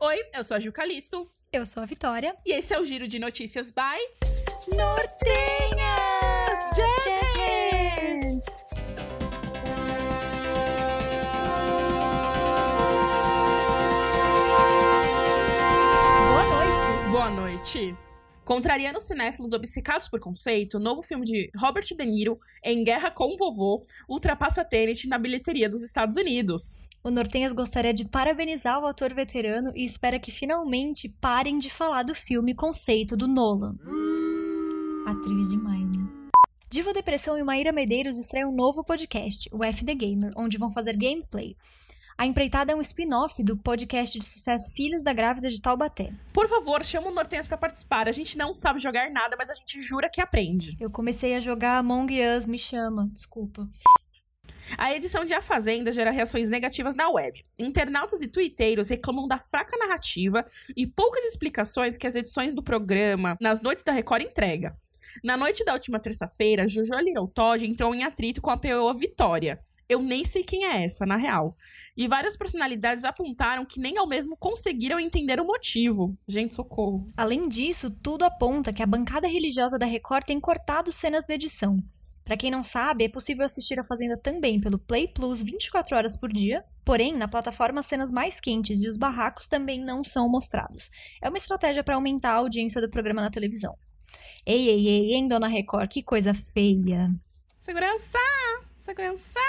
Oi, eu sou a Gil Calisto. Eu sou a Vitória. E esse é o Giro de Notícias by Nortenhas! Jazz Boa noite! Boa noite. Contrariando cinéfilos obcecados por conceito, o novo filme de Robert De Niro, Em Guerra com o Vovô, ultrapassa Tenet na bilheteria dos Estados Unidos. O Nortenhas gostaria de parabenizar o ator veterano e espera que finalmente parem de falar do filme conceito do Nolan. Atriz demais, né? Diva Depressão e Maíra Medeiros estreiam um noo podcast, o FD Gamer, onde vão fazer gameplay. A empreitada é um spin-off do podcast de sucesso Filhos da Grávida de Taubaté. Por favor, chama o Nortenhas pra participar. A gente não sabe jogar nada, mas a gente jura que aprende. Eu comecei a jogar Among Us, me chama, desculpa. A edição de A Fazenda gera reações negativas na web. Internautas e tuiteiros reclamam da fraca narrativa e poucas explicações que as edições do programa nas noites da Record entrega. Na noite da última terça-feira, Jojo Little Todd entrou em atrito com a PO Vitória. Eu nem sei quem é essa, na real. E várias personalidades apontaram que nem ao mesmo conseguiram entender o motivo. Gente, socorro. Além disso, tudo aponta que a bancada religiosa da Record tem cortado cenas da edição. Pra quem não sabe, é possível assistir a Fazenda também pelo Play Plus 24 horas por dia, porém, na plataforma as cenas mais quentes e os barracos também não são mostrados. É uma estratégia para aumentar a audiência do programa na televisão. Ei, ei, ei, hein, Dona Record, que coisa feia. Segurança! Segurança!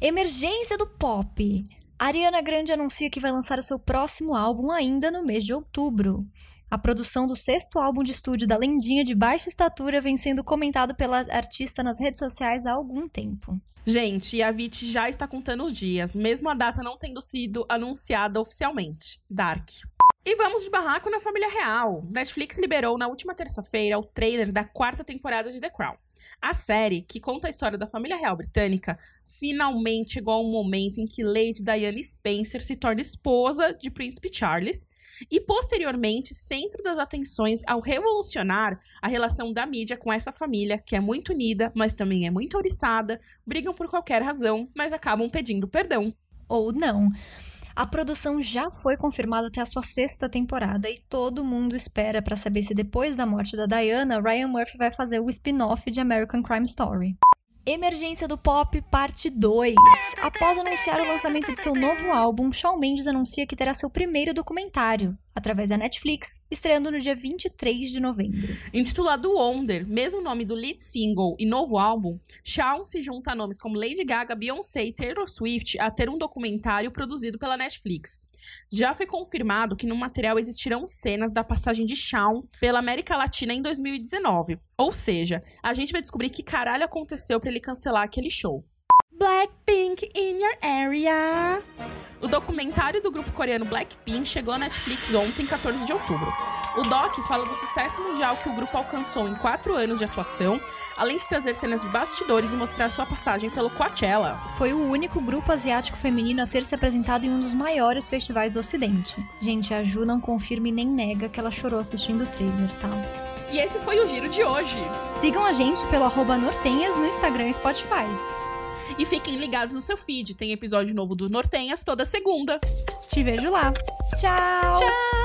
Emergência do pop. Ariana Grande anuncia que vai lançar o seu próximo álbum ainda no mês de outubro. A produção do sexto álbum de estúdio da lendinha de baixa estatura vem sendo comentado pela artista nas redes sociais há algum tempo. Gente, a VIT já está contando os dias, mesmo a data não tendo sido anunciada oficialmente. Dark. E vamos de barraco na família real. Netflix liberou na última terça-feira o trailer da quarta temporada de The Crown. A série, que conta a história da família real britânica, finalmente chegou ao momento em que Lady Diana Spencer se torna esposa de Príncipe Charles e, posteriormente, centro das atenções ao revolucionar a relação da mídia com essa família, que é muito unida, mas também é muito ouriçada, brigam por qualquer razão, mas acabam pedindo perdão. Ou não. A produção já foi confirmada até a sua sexta temporada e todo mundo espera para saber se depois da morte da Diana, Ryan Murphy vai fazer o spin-off de American Crime Story. Emergência do Pop Parte 2. Após anunciar o lançamento de seu novo álbum, Shawn Mendes anuncia que terá seu primeiro documentário, através da Netflix, estreando no dia 23 de novembro. Intitulado Wonder, mesmo nome do lead single e novo álbum, Shawn se junta a nomes como Lady Gaga, Beyoncé e Taylor Swift a ter um documentário produzido pela Netflix. Já foi confirmado que no material existirão cenas da passagem de Shawn pela América Latina em 2019. Ou seja, a gente vai descobrir que caralho aconteceu para ele cancelar aquele show. Blackpink in your area. O documentário do grupo coreano Blackpink chegou à Netflix ontem, 14 de outubro. O doc fala do sucesso mundial que o grupo alcançou em quatro anos de atuação, além de trazer cenas de bastidores e mostrar sua passagem pelo Coachella. Foi o único grupo asiático feminino a ter se apresentado em um dos maiores festivais do Ocidente. Gente, a Ju não confirma e nem nega que ela chorou assistindo o trailer, tá? E esse foi o giro de hoje. Sigam a gente pelo arroba Nortenhas no Instagram e Spotify. E fiquem ligados no seu feed, tem episódio novo do Nortenhas toda segunda. Te vejo lá. Tchau! Tchau!